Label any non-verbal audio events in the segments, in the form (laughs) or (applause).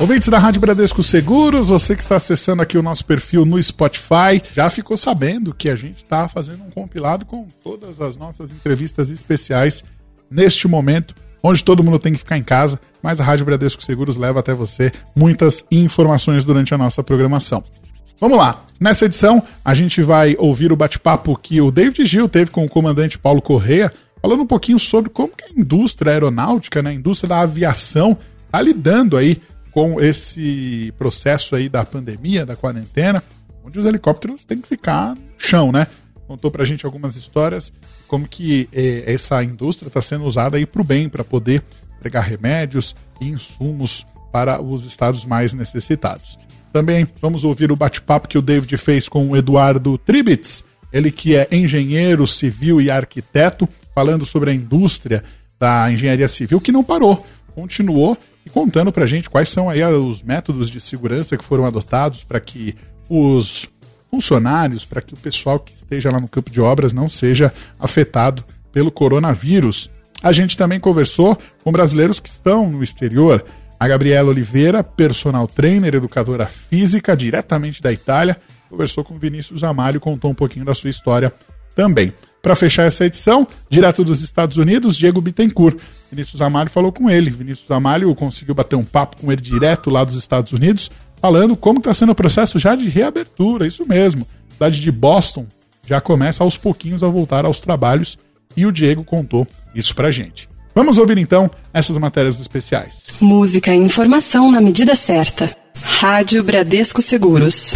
Ouvintes da Rádio Bradesco Seguros, você que está acessando aqui o nosso perfil no Spotify, já ficou sabendo que a gente está fazendo um compilado com todas as nossas entrevistas especiais neste momento, onde todo mundo tem que ficar em casa, mas a Rádio Bradesco Seguros leva até você muitas informações durante a nossa programação. Vamos lá. Nessa edição, a gente vai ouvir o bate-papo que o David Gil teve com o comandante Paulo Correia, falando um pouquinho sobre como a indústria aeronáutica, né, a indústria da aviação, está lidando aí com esse processo aí da pandemia, da quarentena, onde os helicópteros têm que ficar no chão, né? Contou pra gente algumas histórias, como que eh, essa indústria está sendo usada aí para o bem, para poder entregar remédios e insumos para os estados mais necessitados. Também vamos ouvir o bate-papo que o David fez com o Eduardo Tribitz, ele que é engenheiro civil e arquiteto, falando sobre a indústria da engenharia civil, que não parou, continuou e contando para a gente quais são aí os métodos de segurança que foram adotados para que os funcionários, para que o pessoal que esteja lá no campo de obras não seja afetado pelo coronavírus. A gente também conversou com brasileiros que estão no exterior. A Gabriela Oliveira, personal trainer, educadora física, diretamente da Itália, conversou com Vinícius Amalho e contou um pouquinho da sua história também. Para fechar essa edição, direto dos Estados Unidos, Diego Bittencourt. Vinícius Amalho falou com ele. Vinícius Amalho conseguiu bater um papo com ele direto lá dos Estados Unidos, falando como está sendo o processo já de reabertura. Isso mesmo. A cidade de Boston já começa aos pouquinhos a voltar aos trabalhos e o Diego contou isso pra gente. Vamos ouvir então essas matérias especiais. Música e informação na medida certa. Rádio Bradesco Seguros.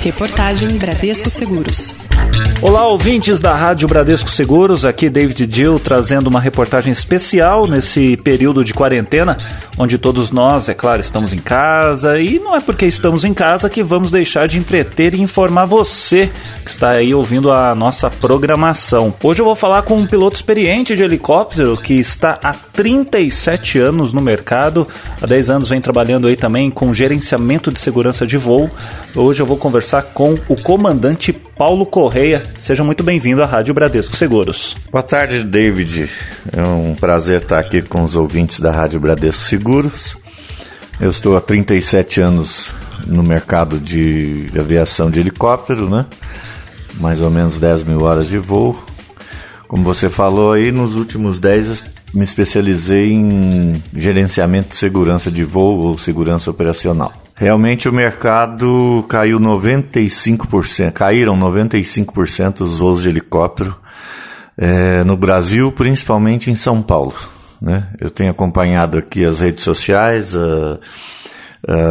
Reportagem Bradesco Seguros. Olá, ouvintes da Rádio Bradesco Seguros, aqui David Dill trazendo uma reportagem especial nesse período de quarentena, onde todos nós, é claro, estamos em casa e não é porque estamos em casa que vamos deixar de entreter e informar você que está aí ouvindo a nossa programação. Hoje eu vou falar com um piloto experiente de helicóptero que está há 37 anos no mercado, há 10 anos vem trabalhando aí também com gerenciamento de segurança de voo. Hoje eu vou conversar com o comandante Paulo Correia. Seja muito bem-vindo à Rádio Bradesco Seguros. Boa tarde, David. É um prazer estar aqui com os ouvintes da Rádio Bradesco Seguros. Eu estou há 37 anos no mercado de aviação de helicóptero, né? Mais ou menos 10 mil horas de voo. Como você falou aí, nos últimos 10 me especializei em gerenciamento de segurança de voo ou segurança operacional. Realmente o mercado caiu 95%, caíram 95% os voos de helicóptero é, no Brasil, principalmente em São Paulo. Né? Eu tenho acompanhado aqui as redes sociais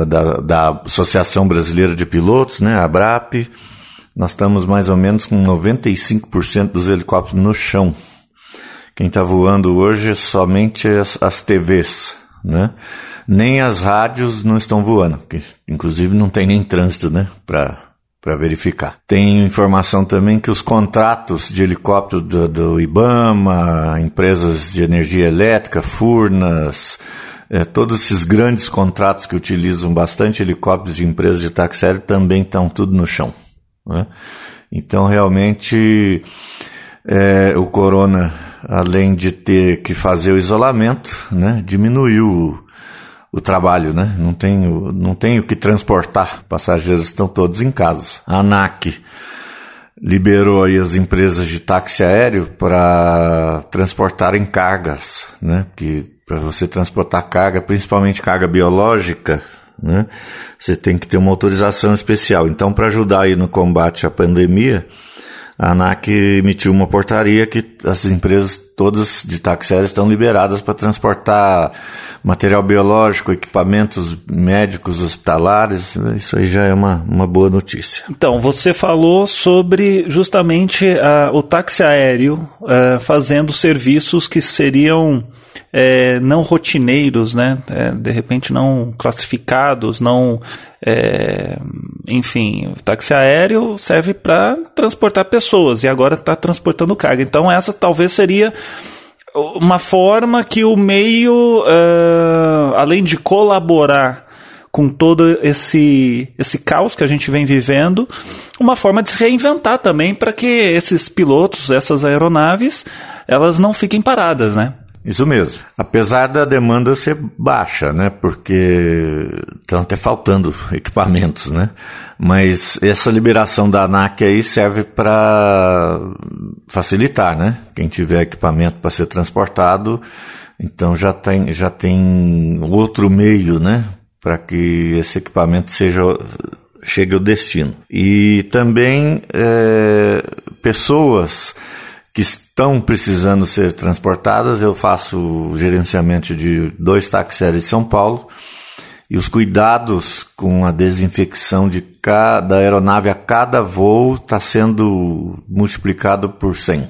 da, da Associação Brasileira de Pilotos, né, a ABRAP. Nós estamos mais ou menos com 95% dos helicópteros no chão. Quem está voando hoje é somente as, as TVs, né? nem as rádios não estão voando, que inclusive não tem nem trânsito, né, para para verificar. Tem informação também que os contratos de helicóptero do, do IBAMA, empresas de energia elétrica, Furnas, é, todos esses grandes contratos que utilizam bastante helicópteros de empresas de táxi aéreo também estão tudo no chão. Né? Então, realmente, é, o corona, além de ter que fazer o isolamento, né, diminuiu o trabalho, né? Não tenho, não tenho que transportar. Passageiros estão todos em casa. A ANAC liberou aí as empresas de táxi aéreo para transportarem cargas, né? Que para você transportar carga, principalmente carga biológica, né? Você tem que ter uma autorização especial. Então, para ajudar aí no combate à pandemia, a ANAC emitiu uma portaria que as empresas todas de táxi aéreo estão liberadas para transportar material biológico, equipamentos médicos, hospitalares. Isso aí já é uma, uma boa notícia. Então, você falou sobre justamente uh, o táxi aéreo uh, fazendo serviços que seriam é, não rotineiros, né? É, de repente não classificados, não. É, enfim, o táxi aéreo serve para transportar pessoas e agora está transportando carga. Então, essa talvez seria uma forma que o meio, uh, além de colaborar com todo esse, esse caos que a gente vem vivendo, uma forma de se reinventar também para que esses pilotos, essas aeronaves, elas não fiquem paradas, né? Isso mesmo. Apesar da demanda ser baixa, né? Porque estão até faltando (laughs) equipamentos, né? Mas essa liberação da ANAC aí serve para facilitar, né? Quem tiver equipamento para ser transportado, então já tem, já tem outro meio, né? Para que esse equipamento seja chegue ao destino. E também é, pessoas que estão precisando ser transportadas, eu faço gerenciamento de dois táxis aéreos de São Paulo e os cuidados com a desinfecção de cada aeronave a cada voo está sendo multiplicado por 100.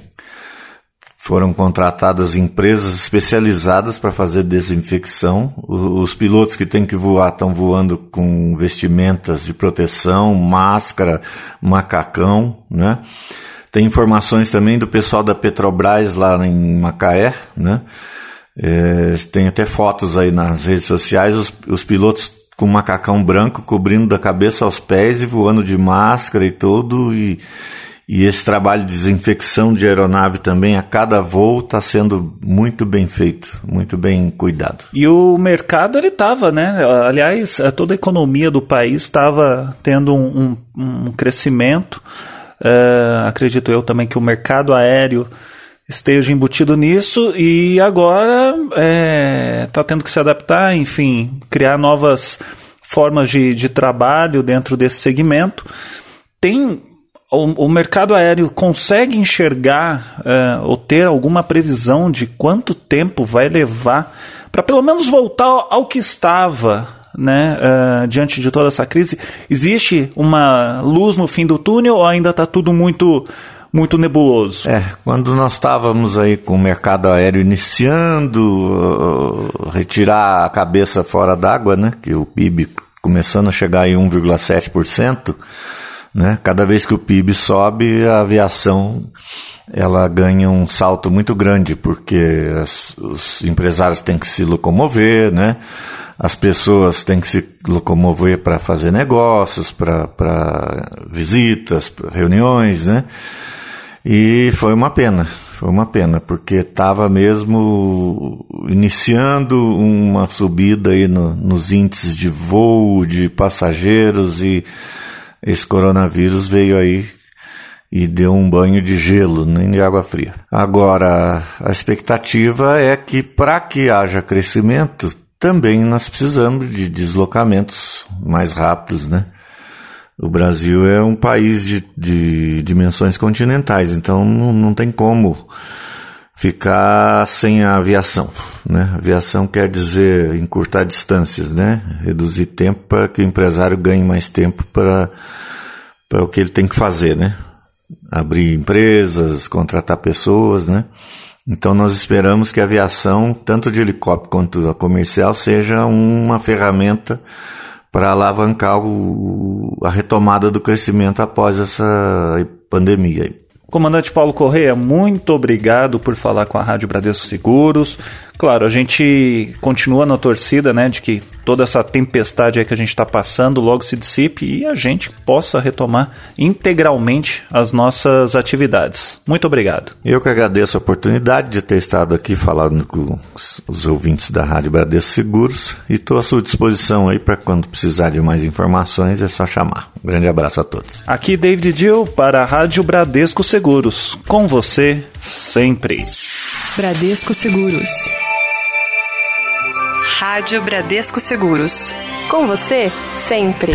Foram contratadas empresas especializadas para fazer desinfecção. Os pilotos que têm que voar estão voando com vestimentas de proteção, máscara, macacão, né? Tem informações também do pessoal da Petrobras lá em Macaé, né? É, tem até fotos aí nas redes sociais, os, os pilotos com macacão branco cobrindo da cabeça aos pés e voando de máscara e tudo, e, e esse trabalho de desinfecção de aeronave também a cada voo está sendo muito bem feito, muito bem cuidado. E o mercado ele estava, né? Aliás, toda a economia do país estava tendo um, um, um crescimento. Uh, acredito eu também que o mercado aéreo esteja embutido nisso e agora está é, tá tendo que se adaptar, enfim, criar novas formas de, de trabalho dentro desse segmento. Tem o, o mercado aéreo consegue enxergar uh, ou ter alguma previsão de quanto tempo vai levar para pelo menos voltar ao que estava né, uh, diante de toda essa crise? Existe uma luz no fim do túnel ou ainda está tudo muito muito nebuloso? É, quando nós estávamos aí com o mercado aéreo iniciando, uh, retirar a cabeça fora d'água, né, que o PIB começando a chegar em 1,7%, né, cada vez que o PIB sobe, a aviação ela ganha um salto muito grande, porque as, os empresários têm que se locomover, né? As pessoas têm que se locomover para fazer negócios, para visitas, pra reuniões, né? E foi uma pena, foi uma pena, porque estava mesmo iniciando uma subida aí no, nos índices de voo, de passageiros e esse coronavírus veio aí e deu um banho de gelo, nem de água fria. Agora, a expectativa é que para que haja crescimento, também nós precisamos de deslocamentos mais rápidos, né? O Brasil é um país de, de dimensões continentais, então não, não tem como ficar sem a aviação, né? Aviação quer dizer encurtar distâncias, né? Reduzir tempo para que o empresário ganhe mais tempo para para o que ele tem que fazer, né? Abrir empresas, contratar pessoas, né? Então nós esperamos que a aviação, tanto de helicóptero quanto a comercial, seja uma ferramenta para alavancar o, a retomada do crescimento após essa pandemia. Comandante Paulo Correia, muito obrigado por falar com a Rádio Bradesco Seguros. Claro, a gente continua na torcida, né, de que toda essa tempestade aí que a gente está passando logo se dissipe e a gente possa retomar integralmente as nossas atividades. Muito obrigado. Eu que agradeço a oportunidade de ter estado aqui falando com os ouvintes da Rádio Bradesco Seguros e estou à sua disposição aí para quando precisar de mais informações é só chamar. Um grande abraço a todos. Aqui David Dill para a Rádio Bradesco Seguros. Com você sempre. Bradesco Seguros. Rádio Bradesco Seguros. Com você, sempre.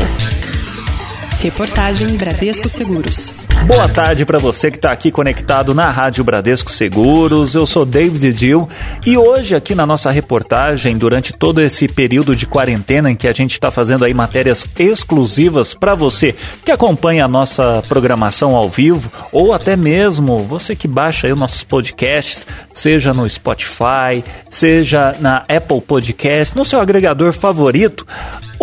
Reportagem Bradesco Seguros. Boa tarde para você que está aqui conectado na Rádio Bradesco Seguros. Eu sou David Dill e hoje aqui na nossa reportagem, durante todo esse período de quarentena em que a gente está fazendo aí matérias exclusivas para você que acompanha a nossa programação ao vivo ou até mesmo você que baixa aí os nossos podcasts, seja no Spotify, seja na Apple Podcast, no seu agregador favorito.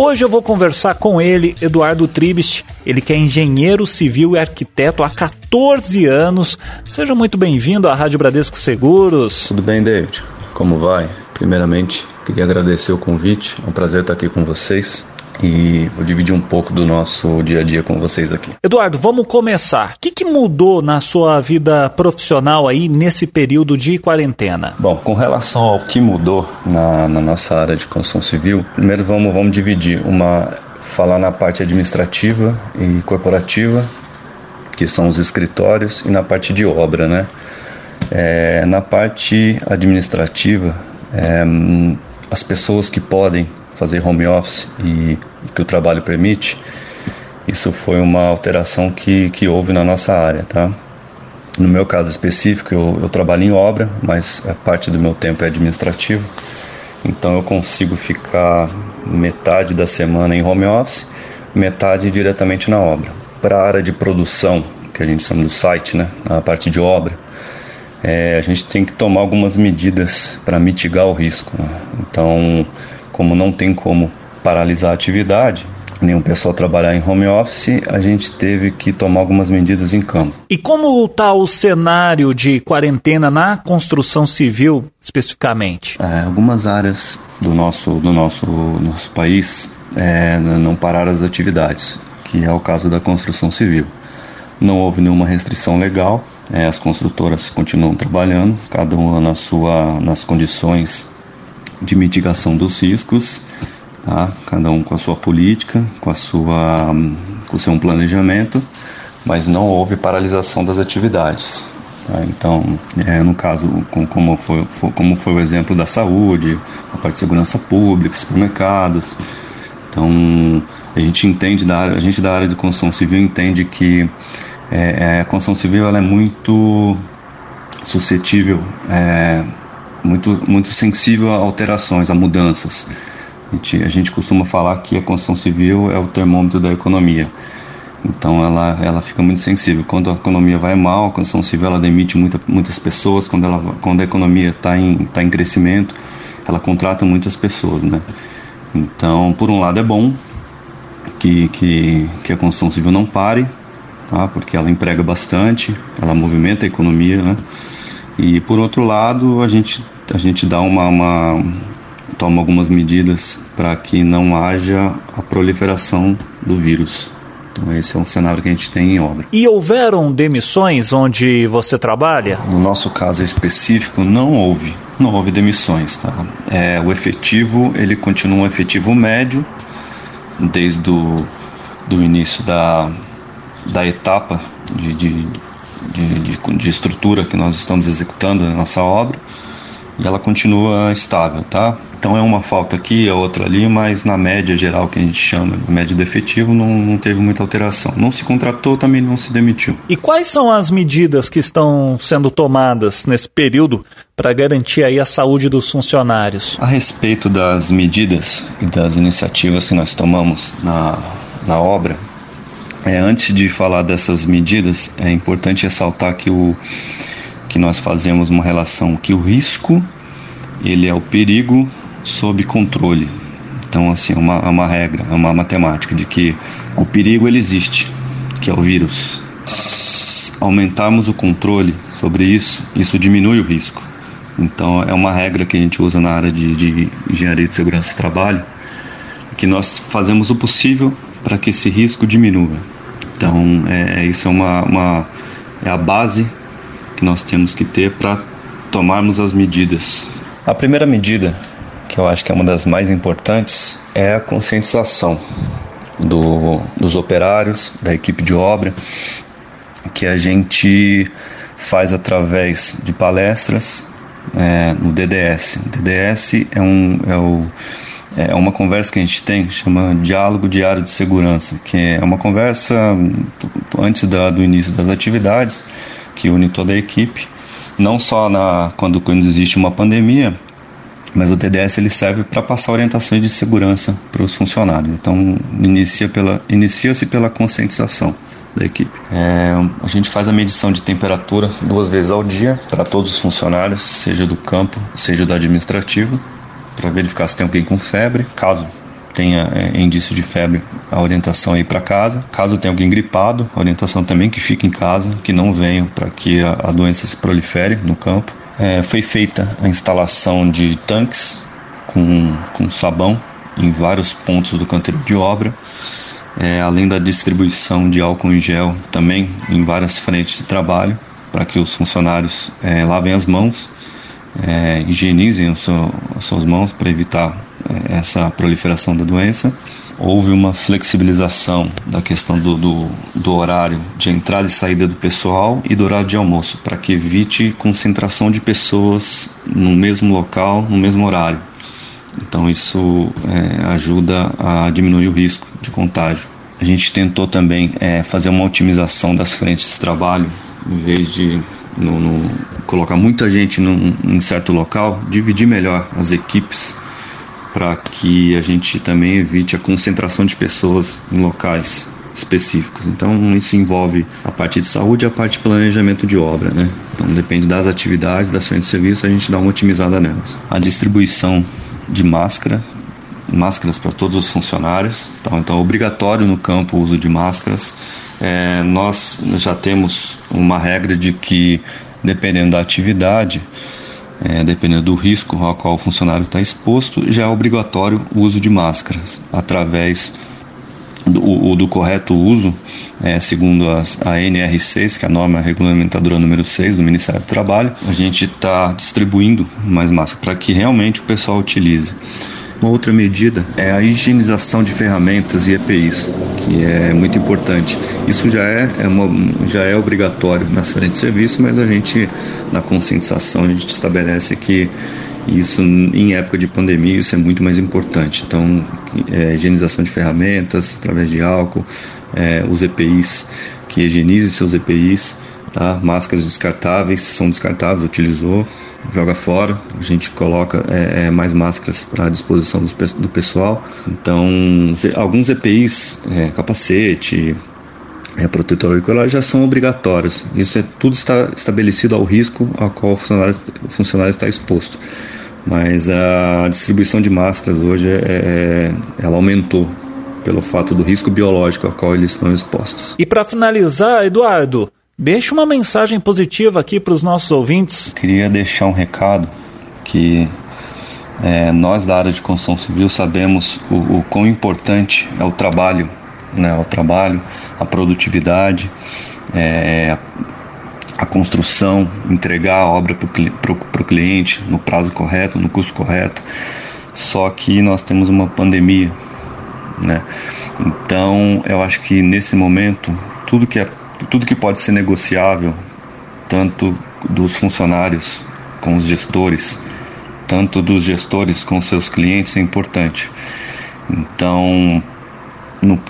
Hoje eu vou conversar com ele, Eduardo Tribist, ele que é engenheiro civil e arquiteto há 14 anos. Seja muito bem-vindo à Rádio Bradesco Seguros. Tudo bem, David? Como vai? Primeiramente, queria agradecer o convite. É um prazer estar aqui com vocês. e vou dividir um pouco do nosso dia a dia com vocês aqui. Eduardo, vamos começar. O que, que mudou na sua vida profissional aí nesse período de quarentena? Bom, com relação ao que mudou na, na nossa área de construção civil, primeiro vamos, vamos dividir uma falar na parte administrativa e corporativa, que são os escritórios, e na parte de obra, né? É, na parte administrativa, é, as pessoas que podem fazer home office e, e, que o trabalho permite, isso foi uma alteração que, que houve na nossa área, tá? No meu caso específico, eu, eu trabalho em obra, mas a parte do meu tempo é administrativo, então eu consigo ficar metade da semana em home office, metade diretamente na obra. Para a área de produção, que a gente chama do site, né, a parte de obra, é, a gente tem que tomar algumas medidas para mitigar o risco. Né? Então, como não tem como paralisar a atividade, nenhum pessoal trabalhar em home office, a gente teve que tomar algumas medidas em campo. E como está o cenário de quarentena na construção civil especificamente? É, algumas áreas do nosso, do nosso, nosso país é, não pararam as atividades, que é o caso da construção civil. Não houve nenhuma restrição legal, é, as construtoras continuam trabalhando, cada uma na sua, nas condições de mitigação dos riscos, tá? cada um com a sua política, com, a sua, com o seu planejamento, mas não houve paralisação das atividades. Tá? Então, é, no caso, como foi, como foi o exemplo da saúde, a parte de segurança pública, supermercados. Então, a gente entende da área, a gente da área de construção civil entende que é, é, a construção civil ela é muito suscetível, é, muito, muito sensível a alterações, a mudanças. A gente, a gente costuma falar que a construção civil é o termômetro da economia. Então ela, ela fica muito sensível. Quando a economia vai mal, a construção civil ela demite muita, muitas pessoas. Quando, ela, quando a economia está em, tá em crescimento, ela contrata muitas pessoas. Né? Então, por um lado, é bom que, que, que a construção civil não pare, tá? porque ela emprega bastante, ela movimenta a economia, né? E por outro lado, a gente, a gente dá uma, uma toma algumas medidas para que não haja a proliferação do vírus. Então esse é um cenário que a gente tem em obra. E houveram demissões onde você trabalha? No nosso caso específico, não houve. Não houve demissões, tá? É, o efetivo, ele continua um efetivo médio desde o do início da, da etapa de, de, de, de, estrutura que nós estamos executando na nossa obra e ela continua estável, tá? Então é uma falta aqui, a outra ali, mas na média geral que a gente chama, na média do efetivo, não, não teve muita alteração. Não se contratou, também não se demitiu. E quais são as medidas que estão sendo tomadas nesse período para garantir aí a saúde dos funcionários? A respeito das medidas e das iniciativas que nós tomamos na, na obra, é, antes de falar dessas medidas, é importante ressaltar que, o, que nós fazemos uma relação que o risco ele é o perigo sob controle. Então, assim, é uma, é uma regra, é uma matemática de que o perigo ele existe, que é o vírus. Se aumentarmos o controle sobre isso, isso diminui o risco. Então, é uma regra que a gente usa na área de, de engenharia de segurança do trabalho, que nós fazemos o possível para que esse risco diminua. Então, é, é, isso é, uma, uma, é a base que nós temos que ter para tomarmos as medidas. A primeira medida, que eu acho que é uma das mais importantes, é a conscientização do, dos operários, da equipe de obra, que a gente faz através de palestras é, no DDS. O DDS é, um, é o é uma conversa que a gente tem, chama Diálogo Diário de Segurança, que é uma conversa antes da, do início das atividades, que une toda a equipe, não só na, quando, quando existe uma pandemia, mas o TDS ele serve para passar orientações de segurança para os funcionários. Então, inicia pela, inicia-se pela conscientização da equipe. É, a gente faz a medição de temperatura duas vezes ao dia para todos os funcionários, seja do campo, seja do administrativo para verificar se tem alguém com febre. Caso tenha é, indício de febre, a orientação é ir para casa. Caso tenha alguém gripado, a orientação também que fique em casa, que não venham para que a, a, doença se prolifere no campo. É, foi feita a instalação de tanques com, com sabão em vários pontos do canteiro de obra, é, além da distribuição de álcool em gel também em várias frentes de trabalho, para que os funcionários é, lavem as mãos, é, higienizem seu, as suas mãos para evitar é, essa proliferação da doença houve uma flexibilização da questão do, do, do, horário de entrada e saída do pessoal e do horário de almoço, para que evite concentração de pessoas no mesmo local, no mesmo horário. Então, isso é, ajuda a diminuir o risco de contágio. A gente tentou também é, fazer uma otimização das frentes de trabalho, em vez de no, no, colocar muita gente num, num certo local, dividir melhor as equipes para que a gente também evite a concentração de pessoas em locais específicos. Então isso envolve a parte de saúde e a parte de planejamento de obra, né? Então depende das atividades, das frentes de serviço, a gente dá uma otimizada nelas. A distribuição de máscara, máscaras para todos os funcionários, então, então é obrigatório no campo o uso de máscaras. É, nós já temos uma regra de que dependendo da atividade é, dependendo do risco ao qual o funcionário está exposto, já é obrigatório o uso de máscaras através do, do correto uso, é, segundo as, a NR6, que é a norma regulamentadora número 6 do Ministério do Trabalho, a gente está distribuindo mais máscaras para que realmente o pessoal utilize. Uma outra medida é a higienização de ferramentas e EPIs, que é muito importante. Isso já é, é uma, já é obrigatório nas frentes de serviço, mas a gente, na conscientização, a gente estabelece que isso em época de pandemia isso é muito mais importante. Então, é, higienização de ferramentas através de álcool, é, os EPIs, que higienize seus EPIs, tá? máscaras descartáveis, são descartáveis, utilizou, joga fora, a gente coloca é, é, mais máscaras para disposição do, do, pessoal. Então, alguns EPIs, é, capacete, é, protetor auricular já são obrigatórios. Isso é tudo está estabelecido ao risco ao qual o funcionário, o funcionário está exposto. Mas a distribuição de máscaras hoje é, é ela aumentou pelo fato do risco biológico ao qual eles estão expostos. E para finalizar, Eduardo, Deixe uma mensagem positiva aqui para os nossos ouvintes. Queria deixar um recado que é, nós da área de construção civil sabemos o, o quão importante é o trabalho, né, o trabalho, a produtividade, é, a construção, entregar a obra para o cliente no prazo correto, no custo correto. Só que nós temos uma pandemia, né? Então eu acho que nesse momento tudo que é tudo que pode ser negociável, tanto dos funcionários com os gestores, tanto dos gestores com seus clientes, é importante. Então, no,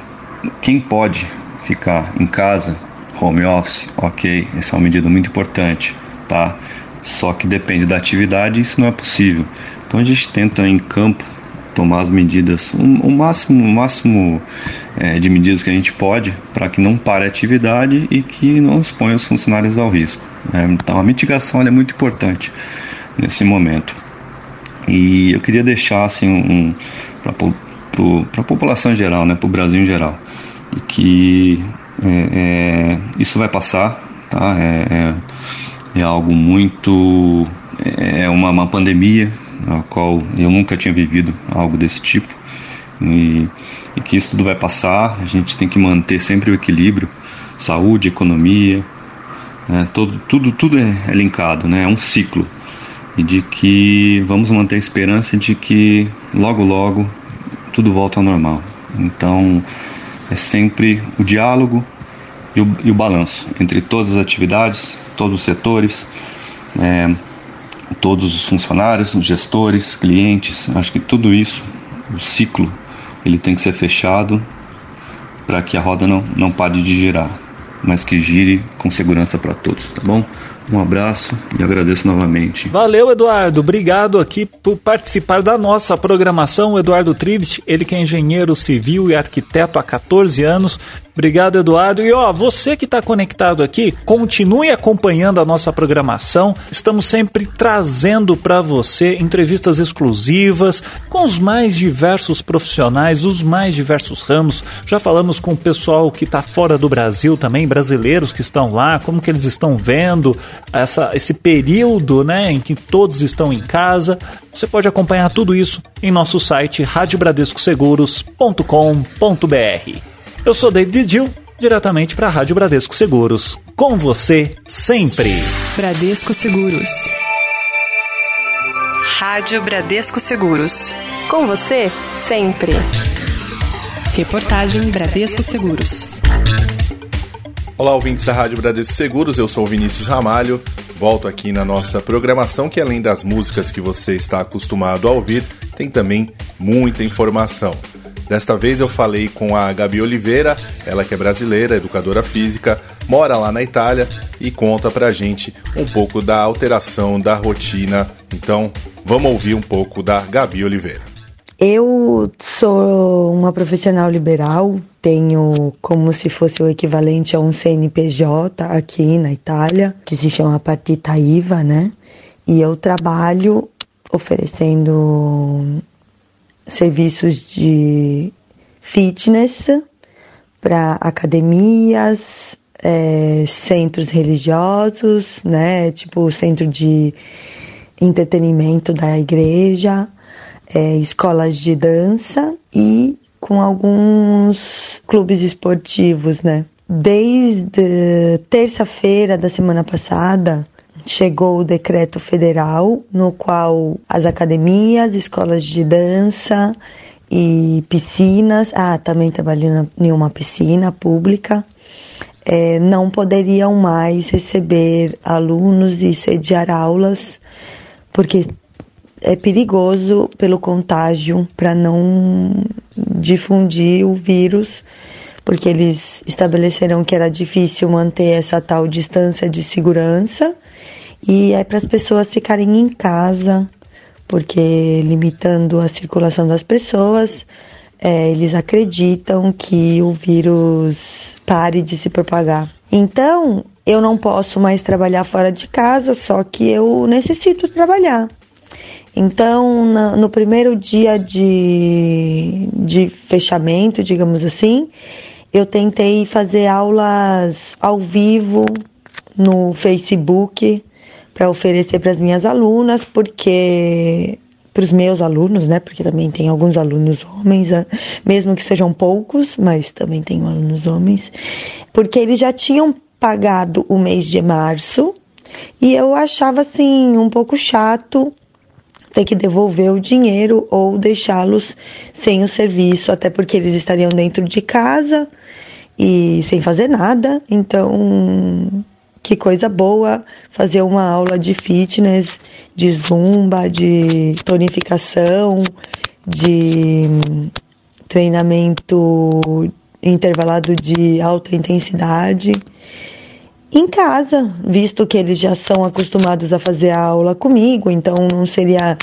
quem pode ficar em casa, home office, ok, essa é uma medida muito importante, tá? Só que depende da atividade, isso não é possível. Então a gente tenta em campo tomar as medidas, o, máximo, o máximo é, de medidas que a gente pode para que não pare a atividade e que não exponha os funcionários ao risco. Né? Então a mitigação é muito importante nesse momento. E eu queria deixar assim um, para a população em geral, né, para o Brasil em geral, e que é, é, isso vai passar, tá? É, é, é algo muito é, é uma, uma pandemia a qual eu nunca tinha vivido algo desse tipo e, e, que isso tudo vai passar. A gente tem que manter sempre o equilíbrio, saúde, economia, né? tudo, tudo, tudo é, é linkado, né? é um ciclo e de que vamos manter a esperança de que logo logo tudo volta ao normal. Então é sempre o diálogo e o, e o balanço entre todas as atividades, todos os setores. É, todos os funcionários, os gestores, clientes. Acho que tudo isso, o ciclo, ele tem que ser fechado para que a roda não, não pare de girar, mas que gire com segurança para todos, tá bom? Um abraço e agradeço novamente. Valeu, Eduardo. Obrigado aqui por participar da nossa programação. O Eduardo Tribes, ele que é engenheiro civil e arquiteto há 14 anos, Obrigado, Eduardo. E ó, você que está conectado aqui, continue acompanhando a nossa programação. Estamos sempre trazendo para você entrevistas exclusivas com os mais diversos profissionais, os mais diversos ramos. Já falamos com o pessoal que está fora do Brasil também, brasileiros que estão lá, como que eles estão vendo essa, esse período né, em que todos estão em casa. Você pode acompanhar tudo isso em nosso site radiobradescoseguros.com.br. Eu sou David Dil, diretamente para a Rádio Bradesco Seguros. Com você sempre. Bradesco Seguros. Rádio Bradesco Seguros. Com você sempre. Reportagem Bradesco Seguros. Olá, ouvintes da Rádio Bradesco Seguros, eu sou o Vinícius Ramalho. Volto aqui na nossa programação, que além das músicas que você está acostumado a ouvir, tem também muita informação. Desta vez eu falei com a Gabi Oliveira, ela que é brasileira, educadora física, mora lá na Itália e conta pra gente um pouco da alteração da rotina. Então, vamos ouvir um pouco da Gabi Oliveira. Eu sou uma profissional liberal, tenho como se fosse o equivalente a um CNPJ aqui na Itália, que se chama Partita IVA, né? E eu trabalho oferecendo serviços de fitness para academias, é, centros religiosos, né? Tipo centro de entretenimento da igreja, é, escolas de dança e com alguns clubes esportivos, né? Desde terça-feira da semana passada, chegou o decreto federal no qual as academias, escolas de dança e piscinas, ah, também trabalhei em uma piscina pública, é, não poderiam mais receber alunos e sediar aulas, porque é perigoso pelo contágio para não difundir o vírus, porque eles estabeleceram que era difícil manter essa tal distância de segurança e é para as pessoas ficarem em casa, porque limitando a circulação das pessoas, é, eles acreditam que o vírus pare de se propagar. Então, eu não posso mais trabalhar fora de casa, só que eu necessito trabalhar. Então, na, no primeiro dia de, de fechamento, digamos assim, eu tentei fazer aulas ao vivo no Facebook para oferecer para as minhas alunas, porque para os meus alunos, né? Porque também tem alguns alunos homens, ah, mesmo que sejam poucos, mas também tenho alunos homens, porque eles já tinham pagado o mês de março e eu achava assim um pouco chato ter que devolver o dinheiro ou deixá-los sem o serviço, até porque eles estariam dentro de casa e sem fazer nada. Então, que coisa boa fazer uma aula de fitness, de zumba, de tonificação, de treinamento intervalado de alta intensidade em casa, visto que eles já são acostumados a fazer aula comigo, então não seria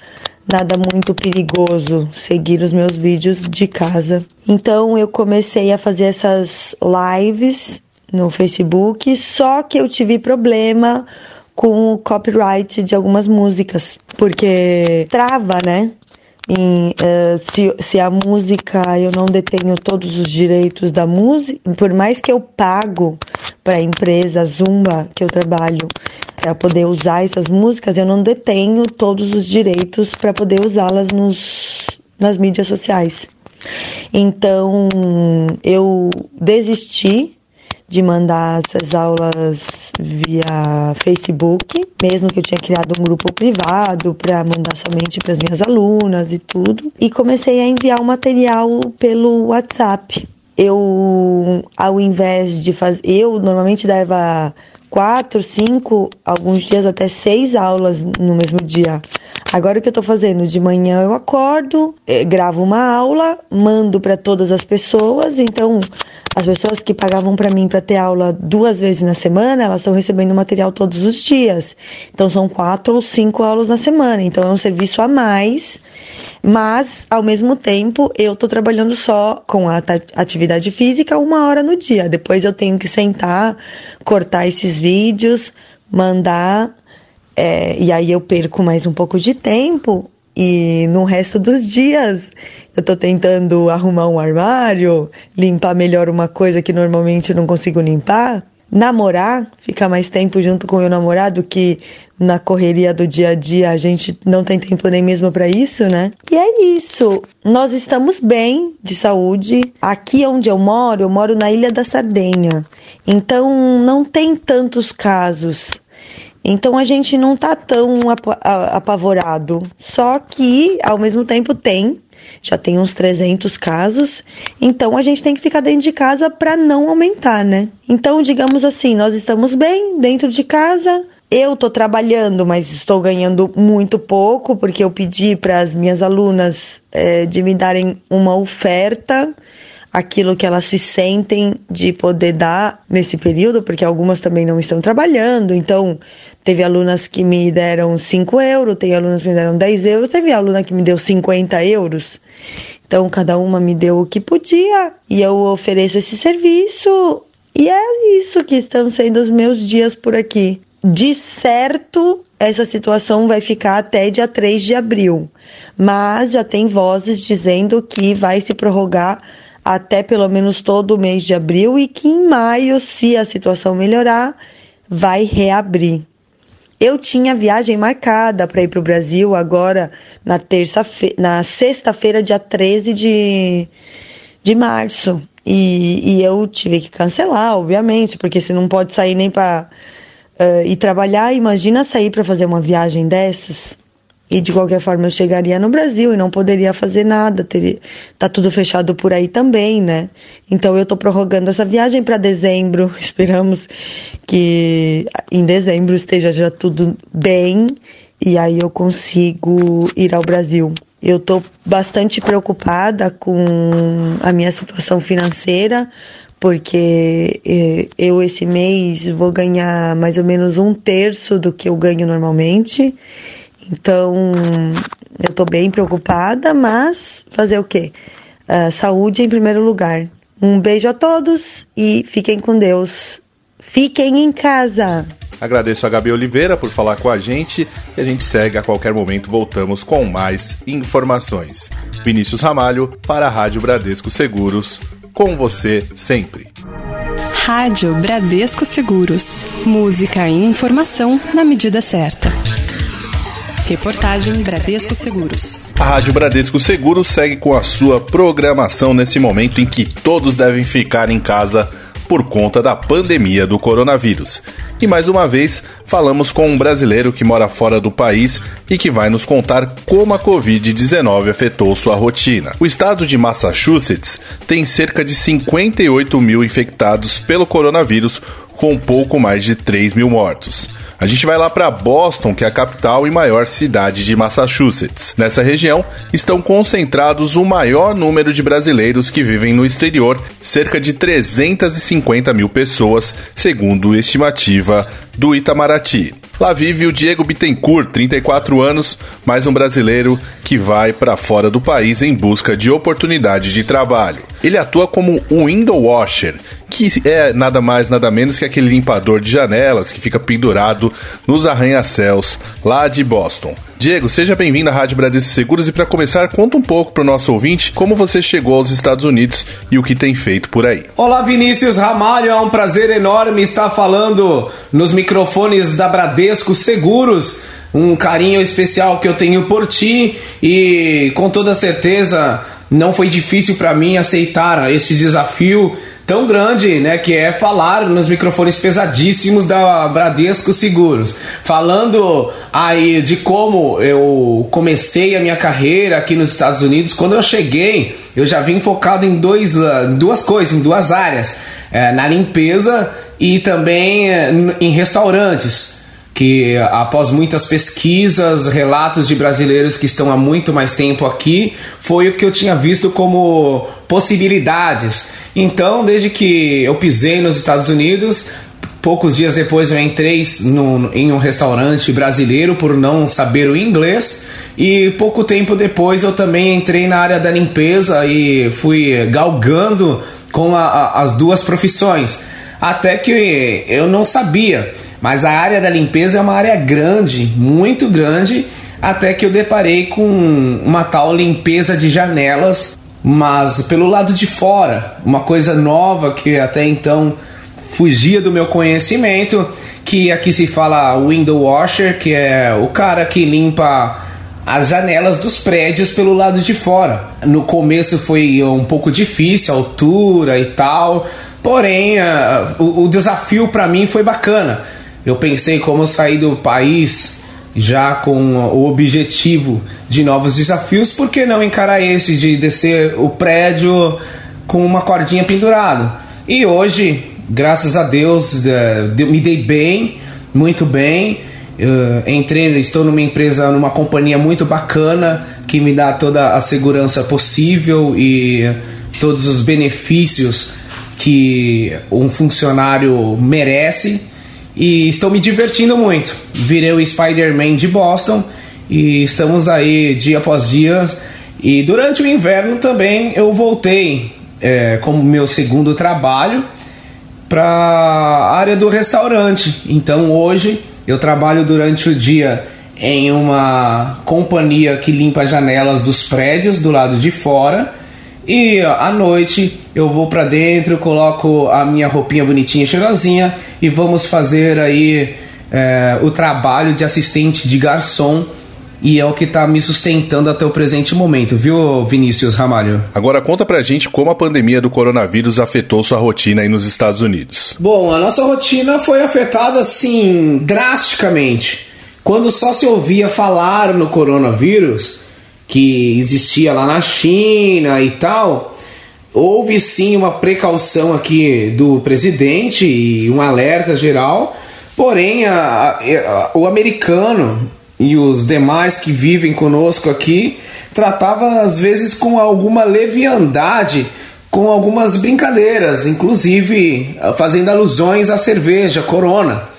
nada muito perigoso seguir os meus vídeos de casa. Então eu comecei a fazer essas lives no Facebook, só que eu tive problema com o copyright de algumas músicas, porque trava, né? Em, uh, se, se a música eu não detenho todos os direitos da música, por mais que eu pago para a empresa Zumba que eu trabalho para poder usar essas músicas, eu não detenho todos os direitos para poder usá-las nos, nas mídias sociais. Então eu desisti de mandar essas aulas via Facebook, mesmo que eu tinha criado um grupo privado para mandar somente para as minhas alunas e tudo, e comecei a enviar o material pelo WhatsApp. Eu, ao invés de fazer, eu normalmente dava quatro, cinco, alguns dias até seis aulas no mesmo dia. Agora o que eu tô fazendo? De manhã eu acordo, eh, gravo uma aula, mando para todas as pessoas. Então, as pessoas que pagavam para mim para ter aula duas vezes na semana, elas estão recebendo material todos os dias. Então, são quatro ou cinco aulas na semana. Então, é um serviço a mais. Mas, ao mesmo tempo, eu tô trabalhando só com a atividade física uma hora no dia. Depois eu tenho que sentar, cortar esses vídeos, mandar é, e aí eu perco mais um pouco de tempo e no resto dos dias eu tô tentando arrumar um armário, limpar melhor uma coisa que normalmente eu não consigo limpar. namorar, ficar mais tempo junto com o meu namorado, que na correria do dia a dia a gente não tem tempo nem mesmo para isso, né? E é isso. Nós estamos bem de saúde. Aqui onde eu moro, eu moro na Ilha da Sardenha. Então não tem tantos casos. Então a gente não tá tão ap apavorado. Só que ao mesmo tempo tem já tem uns 300 casos, então a gente tem que ficar dentro de casa para não aumentar, né? Então, digamos assim, nós estamos bem dentro de casa. Eu estou trabalhando, mas estou ganhando muito pouco, porque eu pedi para as minhas alunas é, de me darem uma oferta aquilo que elas se sentem de poder dar nesse período, porque algumas também não estão trabalhando. Então, teve alunas que me deram 5 euros, tem alunas que me deram 10 euros, teve aluna que me deu 50 euros. Então, cada uma me deu o que podia e eu ofereço esse serviço. E é isso que estão sendo os meus dias por aqui. De certo, essa situação vai ficar até dia 3 de abril, mas já tem vozes dizendo que vai se prorrogar até pelo menos todo o mês de abril e que em maio, se a situação melhorar, vai reabrir. Eu tinha viagem marcada para ir para o Brasil agora na terça na sexta-feira, dia 13 de, de março. E, e eu tive que cancelar, obviamente, porque se não pode sair nem para uh, eh, ir trabalhar, imagina sair para fazer uma viagem dessas. E de qualquer forma eu chegaria no Brasil e não poderia fazer nada, teria, tá tudo fechado por aí também, né? Então eu tô prorrogando essa viagem para dezembro. (laughs) Esperamos que em dezembro esteja já tudo bem e aí eu consigo ir ao Brasil. Eu tô bastante preocupada com a minha situação financeira, porque eh, eu esse mês vou ganhar mais ou menos um terço do que eu ganho normalmente então, eu tô bem preocupada, mas fazer o quê? Uh, saúde em primeiro lugar. Um beijo a todos e fiquem com Deus. Fiquem em casa. Agradeço a Gabi Oliveira por falar com a gente e a gente segue a qualquer momento. Voltamos com mais informações. Vinícius Ramalho para a Rádio Bradesco Seguros. Com você sempre. Rádio Bradesco Seguros. Música e informação na medida certa. Reportagem Bradesco Seguros. A Rádio Bradesco Seguros segue com a sua programação nesse momento em que todos devem ficar em casa por conta da pandemia do coronavírus. E mais uma vez, falamos com um brasileiro que mora fora do país e que vai nos contar como a Covid-19 afetou sua rotina. O estado de Massachusetts tem cerca de 58 mil infectados pelo coronavírus, com pouco mais de 3 mil mortos. A gente vai lá para Boston, que é a capital e maior cidade de Massachusetts. Nessa região estão concentrados o maior número de brasileiros que vivem no exterior, cerca de 350 mil pessoas, segundo estimativa do Itamaraty. Lá vive o Diego Bittencourt, 34 anos, mais um brasileiro que vai para fora do país em busca de oportunidade de trabalho. Ele atua como um window washer, que é nada mais nada menos que aquele limpador de janelas que fica pendurado nos arranha-céus lá de Boston. Diego, seja bem-vindo à Rádio Bradesco Seguros e para começar, conta um pouco para o nosso ouvinte como você chegou aos Estados Unidos e o que tem feito por aí. Olá, Vinícius Ramalho, é um prazer enorme estar falando nos microfones da Bradesco Seguros. Um carinho especial que eu tenho por ti e com toda certeza não foi difícil para mim aceitar esse desafio tão grande, né, que é falar nos microfones pesadíssimos da Bradesco Seguros, falando aí de como eu comecei a minha carreira aqui nos Estados Unidos. Quando eu cheguei, eu já vim focado em dois, ah, duas coisas, em duas áreas, é, na limpeza e também eh, em restaurantes que após muitas pesquisas, relatos de brasileiros que estão há muito mais tempo aqui, foi o que eu tinha visto como possibilidades. Então, desde que eu pisei nos Estados Unidos, poucos dias depois eu entrei no, em um restaurante brasileiro por não saber o inglês. E pouco tempo depois eu também entrei na área da limpeza e fui galgando com a, a, as duas profissões. Até que eu não sabia mas a área da limpeza é uma área grande, muito grande, até que eu deparei com uma tal limpeza de janelas, mas pelo lado de fora, uma coisa nova que até então fugia do meu conhecimento, que aqui se fala window washer, que é o cara que limpa as janelas dos prédios pelo lado de fora. No começo foi um pouco difícil, altura e tal, porém uh, o, o desafio para mim foi bacana. Eu pensei como eu do país já com o objetivo de novos desafios, por que não encarar esse de descer o prédio com uma cordinha pendurada? E hoje, graças a Deus, uh, me dei bem, muito bem. Eu entrei, estou numa empresa, numa companhia muito bacana que me dá toda a segurança possível e todos os benefícios que um funcionário merece e estou me divertindo muito. Virei o Spider-Man de Boston e estamos aí dia após dia. E durante o inverno também eu voltei é, como meu segundo trabalho para a área do restaurante. Então hoje eu trabalho durante o dia em uma companhia que limpa as janelas dos prédios do lado de fora. E à noite eu vou para dentro, coloco a minha roupinha bonitinha, cheirosinha e vamos fazer aí é, o trabalho de assistente de garçom e é o que está me sustentando até o presente momento, viu, Vinícius Ramalho? Agora conta pra gente como a pandemia do coronavírus afetou sua rotina aí nos Estados Unidos. Bom, a nossa rotina foi afetada assim drasticamente. Quando só se ouvia falar no coronavírus, que existia lá na China e tal, houve sim uma precaução aqui do presidente e um alerta geral. Porém, a, a, o americano e os demais que vivem conosco aqui tratava às vezes com alguma leviandade, com algumas brincadeiras, inclusive fazendo alusões à cerveja Corona.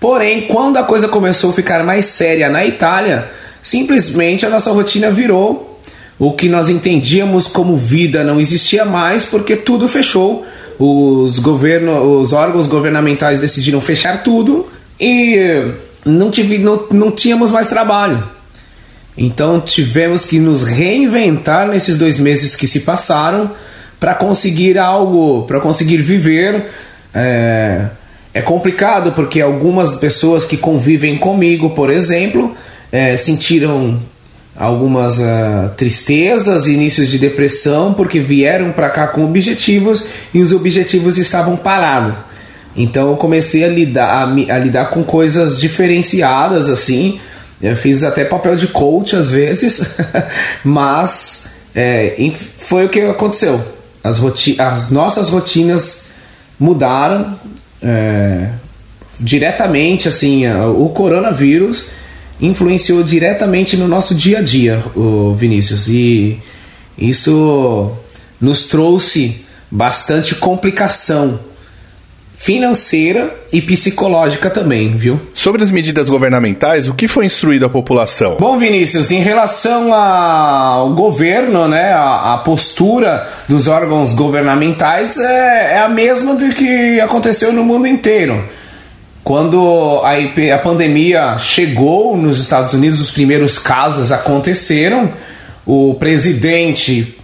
Porém, quando a coisa começou a ficar mais séria na Itália, simplesmente a nossa rotina virou o que nós entendíamos como vida não existia mais porque tudo fechou. Os, governo, os órgãos governamentais decidiram fechar tudo e não, tive, não, não tínhamos mais trabalho. Então tivemos que nos reinventar nesses dois meses que se passaram para conseguir algo, para conseguir viver. É, é, complicado porque algumas pessoas que convivem comigo, por exemplo, é, sentiram algumas uh, tristezas, inícios de depressão, porque vieram para cá com objetivos e os objetivos estavam parados. Então eu comecei a lidar, a, a, lidar com coisas diferenciadas assim. Eu fiz até papel de coach às vezes, (laughs) mas é, foi o que aconteceu. As, roti as nossas rotinas mudaram é, diretamente. Assim, o coronavírus influenciou diretamente no nosso dia a dia, o Vinícius, e isso nos trouxe bastante complicação financeira e psicológica também, viu? Sobre as medidas governamentais, o que foi instruído à população? Bom, Vinícius, em relação ao governo, né, a, a postura dos órgãos governamentais é, é, a mesma do que aconteceu no mundo inteiro. Quando a, a pandemia chegou nos Estados Unidos, os primeiros casos aconteceram, o presidente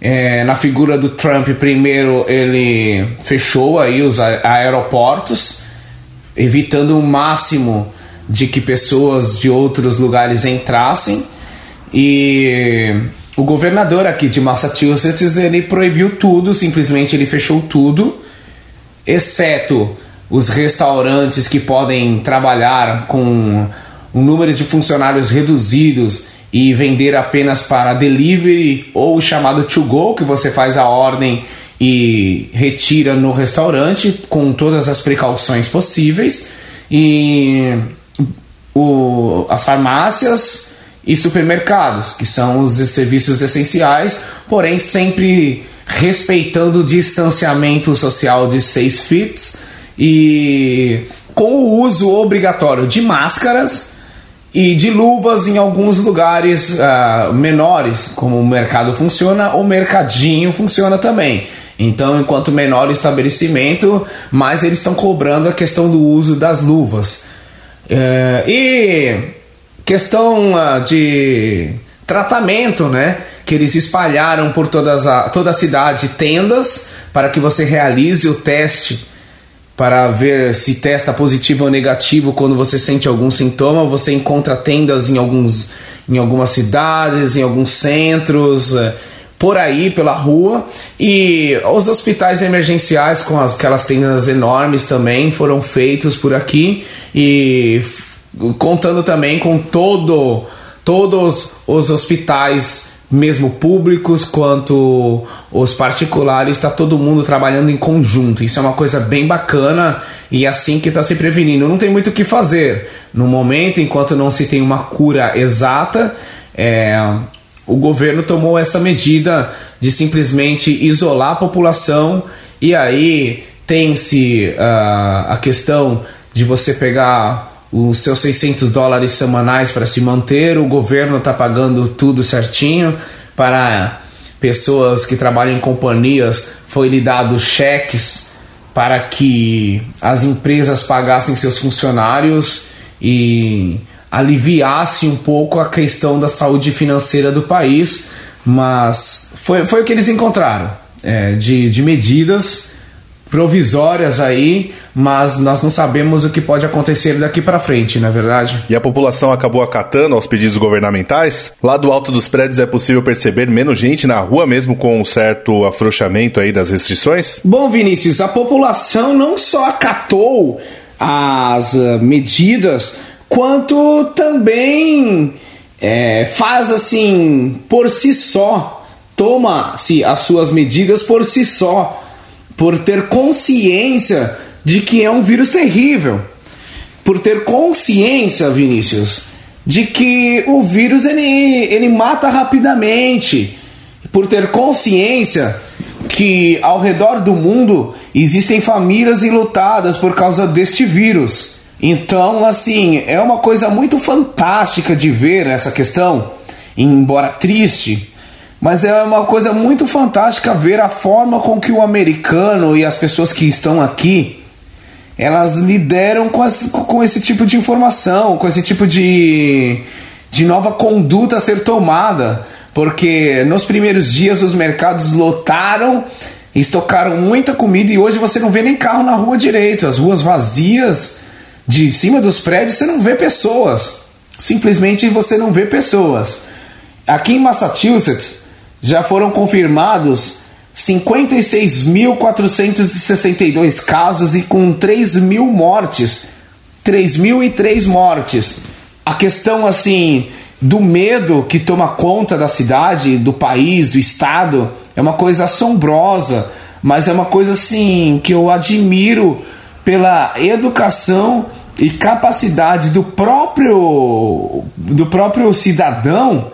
é, na figura do Trump, primeiro ele fechou aí os aeroportos, evitando o máximo de que pessoas de outros lugares entrassem. E o governador aqui de Massachusetts ele proibiu tudo, simplesmente ele fechou tudo, exceto os restaurantes que podem trabalhar com um número de funcionários reduzidos e vender apenas para delivery ou o chamado to go, que você faz a ordem e retira no restaurante com todas as precauções possíveis. E o, as farmácias e supermercados, que são os serviços essenciais, porém sempre respeitando o distanciamento social de 6 feet e com o uso obrigatório de máscaras e de luvas em alguns lugares uh, menores, como o mercado funciona, o mercadinho funciona também. Então, enquanto menor o estabelecimento, mais eles estão cobrando a questão do uso das luvas. Uh, e questão uh, de tratamento, né? Que eles espalharam por todas a, toda a cidade tendas para que você realize o teste para ver se testa positivo ou negativo quando você sente algum sintoma. Você encontra tendas em, alguns, em algumas cidades, em alguns centros, eh, por aí, pela rua. E os hospitais emergenciais com as, aquelas tendas enormes também foram feitos por aqui. E contando também com todo, todos os hospitais mesmo públicos quanto os particulares, está todo mundo trabalhando em conjunto. Isso é uma coisa bem bacana e é assim que está se prevenindo. Não tem muito o que fazer. No momento, enquanto não se tem uma cura exata, é, o governo tomou essa medida de simplesmente isolar a população e aí tem-se uh, a questão de você pegar os seus 600 dólares semanais para se manter, o governo está pagando tudo certinho para pessoas que trabalham em companhias, foi lhe dado cheques para que as empresas pagassem seus funcionários e aliviasse um pouco a questão da saúde financeira do país, mas foi, foi o que eles encontraram é, de, de medidas provisórias aí, mas nós não sabemos o que pode acontecer daqui para frente, não é verdade? E a população acabou acatando aos pedidos governamentais? Lá do alto dos prédios é possível perceber menos gente na rua mesmo com um certo afrouxamento aí das restrições? Bom, Vinícius, a população não só acatou as uh, medidas, quanto também é, faz assim por si só, toma-se as suas medidas por si só por ter consciência de que é um vírus terrível, por ter consciência, Vinícius, de que o vírus ele, ele mata rapidamente, por ter consciência que ao redor do mundo existem famílias enlutadas por causa deste vírus. Então, assim, é uma coisa muito fantástica de ver essa questão, embora triste, mas é uma coisa muito fantástica ver a forma com que o americano e as pessoas que estão aqui elas lideram com, as, com esse tipo de informação, com esse tipo de, de nova conduta a ser tomada. Porque nos primeiros dias os mercados lotaram, estocaram muita comida e hoje você não vê nem carro na rua direito. As ruas vazias, de cima dos prédios, você não vê pessoas. Simplesmente você não vê pessoas. Aqui em Massachusetts, já foram confirmados 56.462 casos e com 3 mil mortes. 3.003 mortes. A questão assim do medo que toma conta da cidade, do país, do estado, é uma coisa assombrosa, mas é uma coisa assim que eu admiro pela educação e capacidade do próprio do próprio cidadão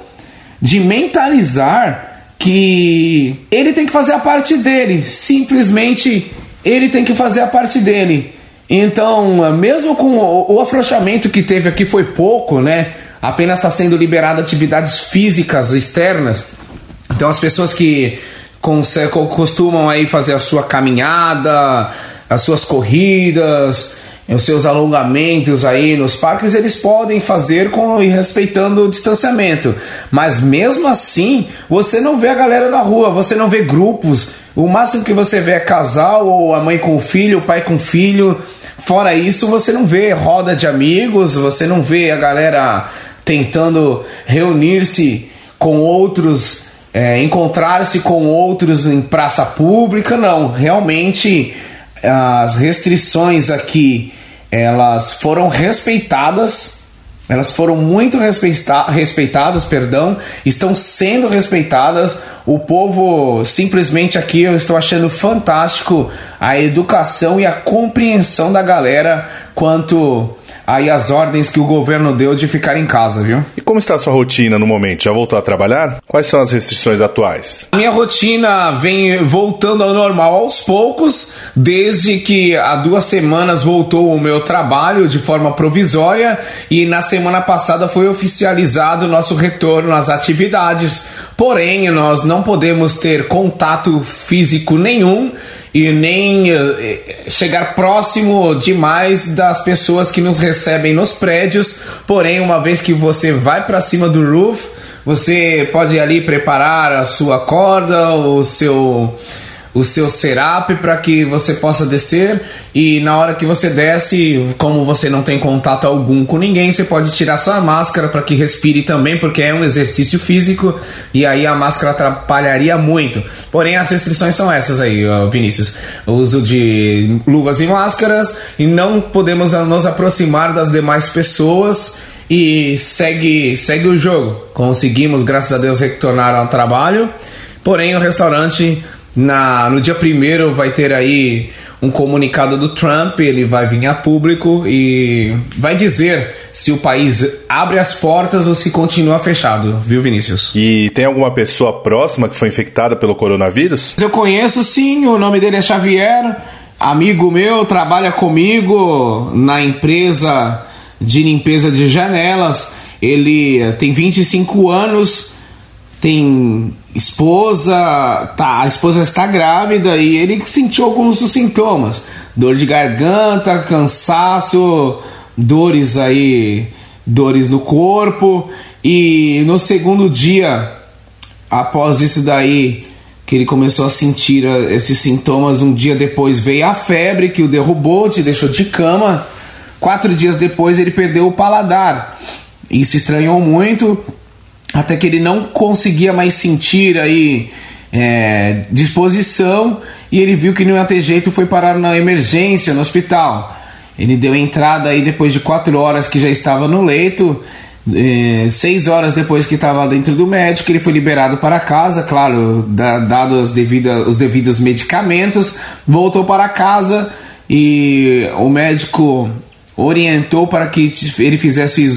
de mentalizar que ele tem que fazer a parte dele, simplesmente ele tem que fazer a parte dele. Então, mesmo com o, afrouxamento que teve aqui foi pouco, né? Apenas está sendo liberado atividades físicas externas. Então, as pessoas que costumam aí fazer a sua caminhada, as suas corridas, os seus alongamentos aí nos parques, eles podem fazer com e respeitando o distanciamento. Mas mesmo assim, você não vê a galera na rua, você não vê grupos. O máximo que você vê é casal, ou a mãe com o filho, o pai com o filho. Fora isso, você não vê roda de amigos, você não vê a galera tentando reunir-se com outros, é, encontrar-se com outros em praça pública, não. Realmente as restrições aqui elas foram respeitadas, elas foram muito respeita respeitadas, perdão, estão sendo respeitadas. O povo simplesmente aqui eu estou achando fantástico a educação e a compreensão da galera quanto aí as ordens que o governo deu de ficar em casa, viu? E como está a sua rotina no momento? Já voltou a trabalhar? Quais são as restrições atuais? A minha rotina vem voltando ao normal aos poucos, desde que há duas semanas voltou o meu trabalho de forma provisória e na semana passada foi oficializado o nosso retorno às atividades. Porém, nós não podemos ter contato físico nenhum e nem uh, chegar próximo demais das pessoas que nos recebem nos prédios. Porém, uma vez que você vai para cima do roof, você pode ali preparar a sua corda, o seu o seu serap para que você possa descer e na hora que você desce, como você não tem contato algum com ninguém, você pode tirar sua máscara para que respire também, porque é um exercício físico e aí a máscara atrapalharia muito. Porém, as restrições são essas aí, Vinícius: o uso de luvas e máscaras e não podemos nos aproximar das demais pessoas e segue, segue o jogo. Conseguimos, graças a Deus, retornar ao trabalho. Porém, o restaurante na, no dia primeiro vai ter aí um comunicado do Trump, ele vai vir a público e vai dizer se o país abre as portas ou se continua fechado, viu, Vinícius? E tem alguma pessoa próxima que foi infectada pelo coronavírus? Eu conheço sim, o nome dele é Xavier, amigo meu, trabalha comigo na empresa de limpeza de janelas. Ele tem 25 anos, tem esposa, tá, a esposa está grávida e ele sentiu alguns dos sintomas: dor de garganta, cansaço, dores aí, dores no corpo. E no segundo dia, após isso daí, que ele começou a sentir esses sintomas, um dia depois veio a febre que o derrubou, te deixou de cama. Quatro dias depois ele perdeu o paladar. Isso estranhou muito, até que ele não conseguia mais sentir aí é, disposição e ele viu que não ia ter jeito foi parar na emergência no hospital. Ele deu entrada aí depois de quatro horas que já estava no leito. É, seis horas depois que estava dentro do médico, ele foi liberado para casa, claro, da, dado as devidas, os devidos medicamentos, voltou para casa e o médico orientou para que ele fizesse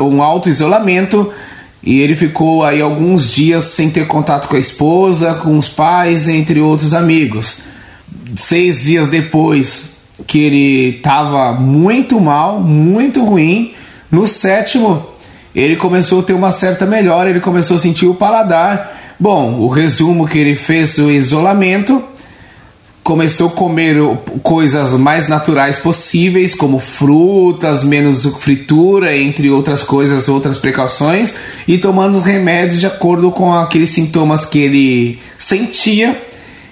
um auto-isolamento e ele ficou aí alguns dias sem ter contato com a esposa, com os pais, entre outros amigos. Seis dias depois que ele estava muito mal, muito ruim, no sétimo ele começou a ter uma certa melhora, ele começou a sentir o paladar. Bom, o resumo que ele fez o isolamento começou a comer coisas mais naturais possíveis, como frutas, menos fritura, entre outras coisas, outras precauções, e tomando os remédios de acordo com aqueles sintomas que ele sentia.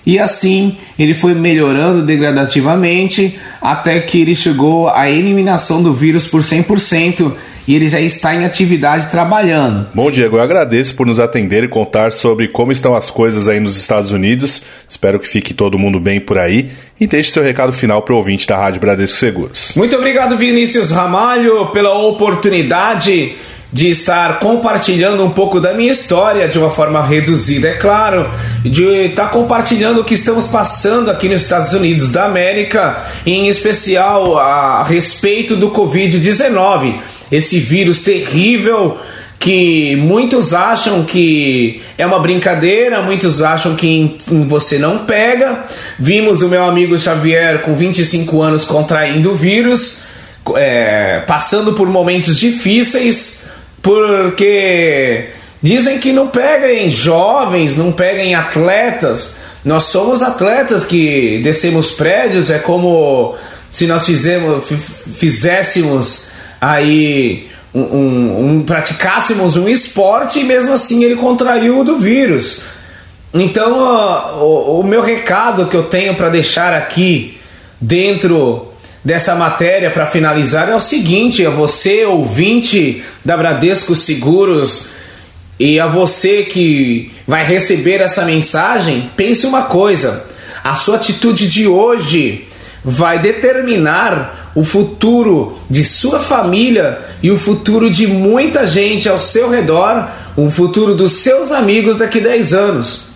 E assim ele foi melhorando degradativamente até que ele chegou à eliminação do vírus por 100% e ele já está em atividade trabalhando. Bom, Diego, eu agradeço por nos atender e contar sobre como estão as coisas aí nos Estados Unidos. Espero que fique todo mundo bem por aí. E deixe seu recado final para o ouvinte da Rádio Bradesco Seguros. Muito obrigado, Vinícius Ramalho, pela oportunidade de estar compartilhando um pouco da minha história de uma forma reduzida, é claro, de estar compartilhando o que estamos passando aqui nos Estados Unidos da América, em especial a respeito do Covid-19 esse vírus terrível que muitos acham que é uma brincadeira, muitos acham que você não pega. Vimos o meu amigo Xavier com 25 anos contraindo o vírus, é, passando por momentos difíceis, porque dizem que não pega em jovens, não pega em atletas. Nós somos atletas que descemos prédios, é como se nós fizemos, fizéssemos aí um, um, um, praticássemos um esporte e mesmo assim ele contraiu do vírus. Então, uh, o, o meu recado que eu tenho para deixar aqui dentro dessa matéria para finalizar é o seguinte: a você, ouvinte da Bradesco Seguros, e a você que vai receber essa mensagem, pense uma coisa: a sua atitude de hoje vai determinar o futuro de sua família e o futuro de muita gente ao seu redor, o futuro dos seus amigos daqui 10 anos.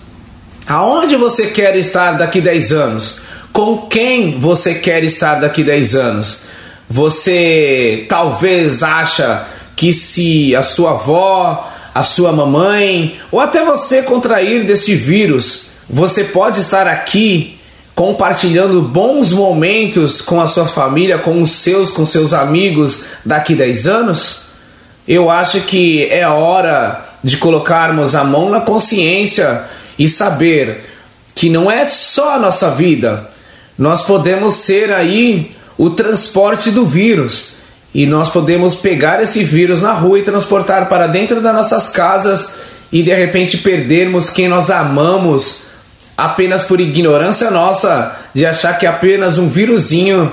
Aonde você quer estar daqui 10 anos? Com quem você quer estar daqui 10 anos? Você talvez acha que se a sua avó, a sua mamãe ou até você contrair desse vírus, você pode estar aqui compartilhando bons momentos com a sua família, com os seus, com seus amigos daqui 10 anos? Eu acho que é hora de colocarmos a mão na consciência e saber que não é só a nossa vida. Nós podemos ser aí o transporte do vírus e nós podemos pegar esse vírus na rua e transportar para dentro das nossas casas e de repente perdermos quem nós amamos apenas por ignorância nossa de achar que é apenas um vírusinho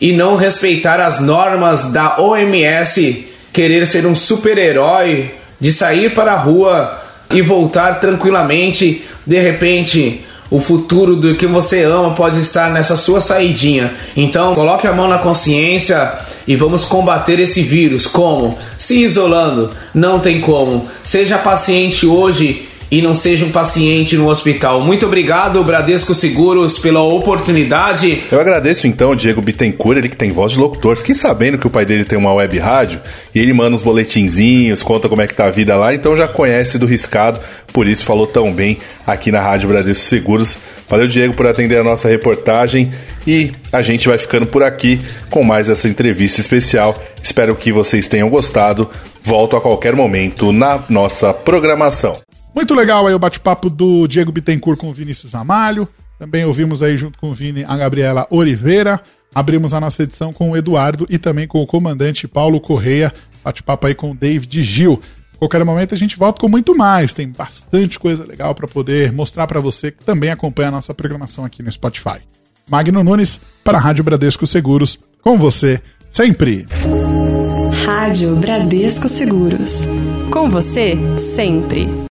e não respeitar as normas da OMS, querer ser um super-herói, de sair para a rua e voltar tranquilamente, de repente o futuro do que você ama pode estar nessa sua saidinha. Então, coloque a mão na consciência e vamos combater esse vírus. Como? Se isolando. Não tem como. Seja paciente hoje e não seja um paciente no hospital. Muito obrigado, Bradesco Seguros, pela oportunidade. Eu agradeço então Diego Bittencourt, ele que tem voz de locutor. Fiquei sabendo que o pai dele tem uma web rádio e ele manda uns boletinzinhos, conta como é que tá a vida lá, então já conhece do riscado, por isso falou tão bem aqui na Rádio Bradesco Seguros. Valeu, Diego, por atender a nossa reportagem e a gente vai ficando por aqui com mais essa entrevista especial. Espero que vocês tenham gostado. Volto a qualquer momento na nossa programação. Muito legal aí o bate-papo do Diego Bittencourt com o Vinícius Amalho. Também ouvimos aí junto com o Vini a Gabriela Oliveira. Abrimos a nossa edição com o Eduardo e também com o comandante Paulo Correia. Bate-papo aí com o David Gil. Qualquer momento a gente volta com muito mais. Tem bastante coisa legal para poder mostrar para você que também acompanha a nossa programação aqui no Spotify. Magno Nunes para a Rádio Bradesco Seguros. Com você sempre. Rádio Bradesco Seguros. Com você sempre.